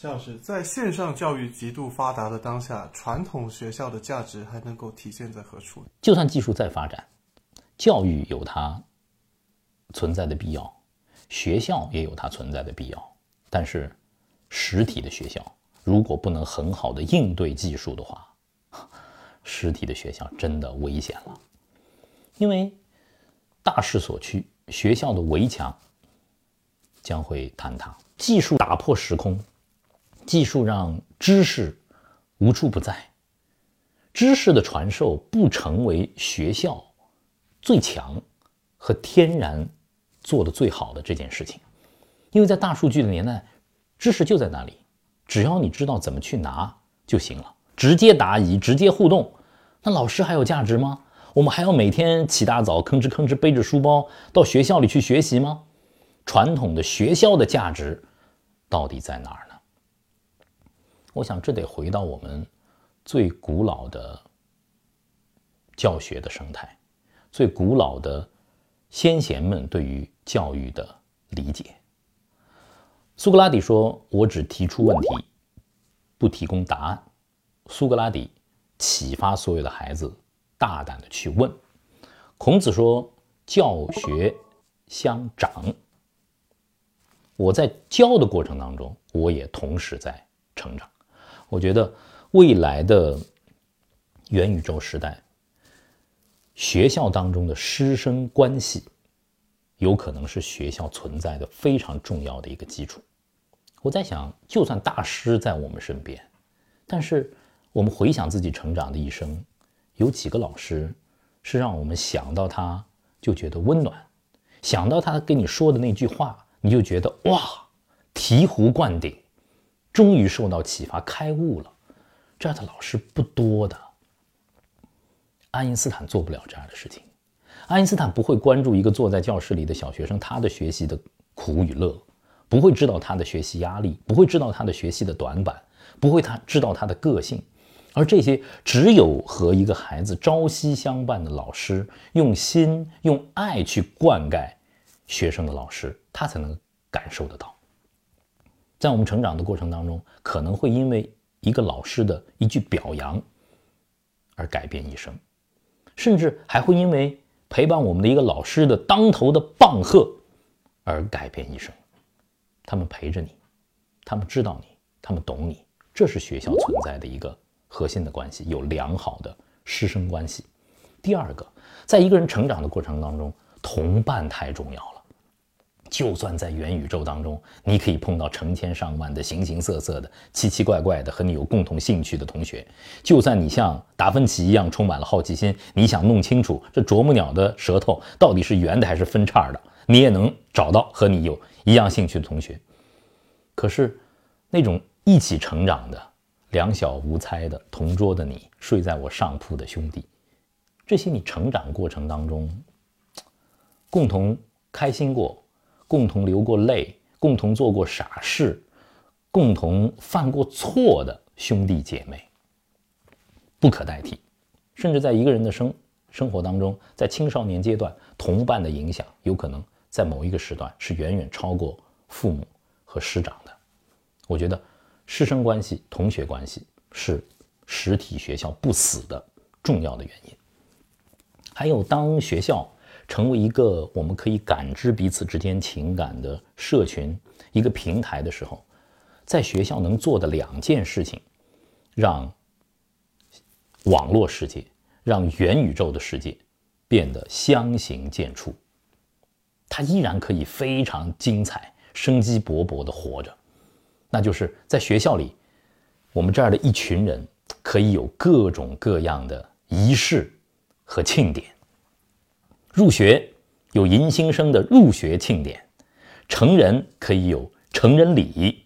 肖老师，在线上教育极度发达的当下，传统学校的价值还能够体现在何处？就算技术再发展，教育有它存在的必要，学校也有它存在的必要。但是，实体的学校如果不能很好的应对技术的话，实体的学校真的危险了。因为大势所趋，学校的围墙将会坍塌，技术打破时空。技术让知识无处不在，知识的传授不成为学校最强和天然做的最好的这件事情，因为在大数据的年代，知识就在那里，只要你知道怎么去拿就行了，直接答疑，直接互动，那老师还有价值吗？我们还要每天起大早，吭哧吭哧背着书包到学校里去学习吗？传统的学校的价值到底在哪儿？我想，这得回到我们最古老的教学的生态，最古老的先贤们对于教育的理解。苏格拉底说：“我只提出问题，不提供答案。”苏格拉底启发所有的孩子大胆的去问。孔子说：“教学相长。”我在教的过程当中，我也同时在成长。我觉得未来的元宇宙时代，学校当中的师生关系，有可能是学校存在的非常重要的一个基础。我在想，就算大师在我们身边，但是我们回想自己成长的一生，有几个老师是让我们想到他就觉得温暖，想到他跟你说的那句话，你就觉得哇，醍醐灌顶。终于受到启发，开悟了。这样的老师不多的。爱因斯坦做不了这样的事情。爱因斯坦不会关注一个坐在教室里的小学生，他的学习的苦与乐，不会知道他的学习压力，不会知道他的学习的短板，不会他知道他的个性。而这些只有和一个孩子朝夕相伴的老师，用心用爱去灌溉学生的老师，他才能感受得到。在我们成长的过程当中，可能会因为一个老师的一句表扬而改变一生，甚至还会因为陪伴我们的一个老师的当头的棒喝而改变一生。他们陪着你，他们知道你，他们懂你，这是学校存在的一个核心的关系，有良好的师生关系。第二个，在一个人成长的过程当中，同伴太重要了。就算在元宇宙当中，你可以碰到成千上万的形形色色的、奇奇怪怪的和你有共同兴趣的同学。就算你像达芬奇一样充满了好奇心，你想弄清楚这啄木鸟的舌头到底是圆的还是分叉的，你也能找到和你有一样兴趣的同学。可是，那种一起成长的、两小无猜的、同桌的你、睡在我上铺的兄弟，这些你成长过程当中共同开心过。共同流过泪，共同做过傻事，共同犯过错的兄弟姐妹，不可代替。甚至在一个人的生生活当中，在青少年阶段，同伴的影响有可能在某一个时段是远远超过父母和师长的。我觉得师生关系、同学关系是实体学校不死的重要的原因。还有，当学校。成为一个我们可以感知彼此之间情感的社群，一个平台的时候，在学校能做的两件事情，让网络世界、让元宇宙的世界变得相形见绌，它依然可以非常精彩、生机勃勃地活着。那就是在学校里，我们这儿的一群人可以有各种各样的仪式和庆典。入学有迎新生的入学庆典，成人可以有成人礼，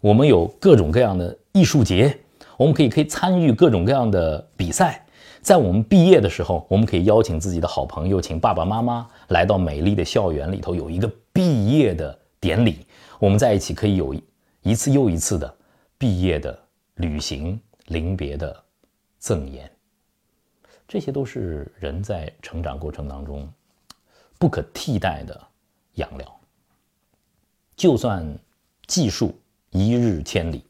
我们有各种各样的艺术节，我们可以可以参与各种各样的比赛。在我们毕业的时候，我们可以邀请自己的好朋友，请爸爸妈妈来到美丽的校园里头，有一个毕业的典礼。我们在一起可以有一次又一次的毕业的旅行、临别的赠言。这些都是人在成长过程当中不可替代的养料。就算技术一日千里，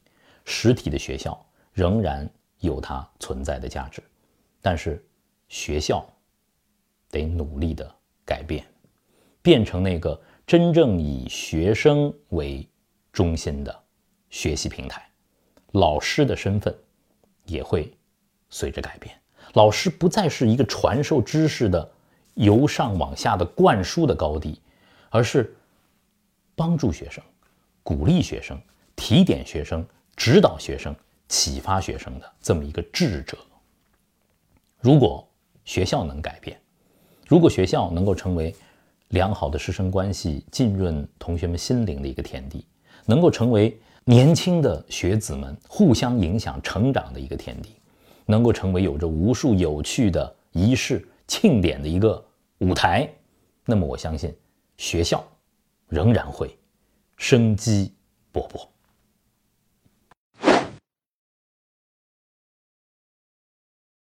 实体的学校仍然有它存在的价值，但是学校得努力的改变，变成那个真正以学生为中心的学习平台。老师的身份也会随着改变，老师不再是一个传授知识的由上往下的灌输的高地，而是帮助学生、鼓励学生、提点学生、指导学生、启发学生的这么一个智者。如果学校能改变，如果学校能够成为良好的师生关系浸润同学们心灵的一个天地，能够成为。年轻的学子们互相影响成长的一个天地，能够成为有着无数有趣的仪式庆典的一个舞台，那么我相信学校仍然会生机勃勃。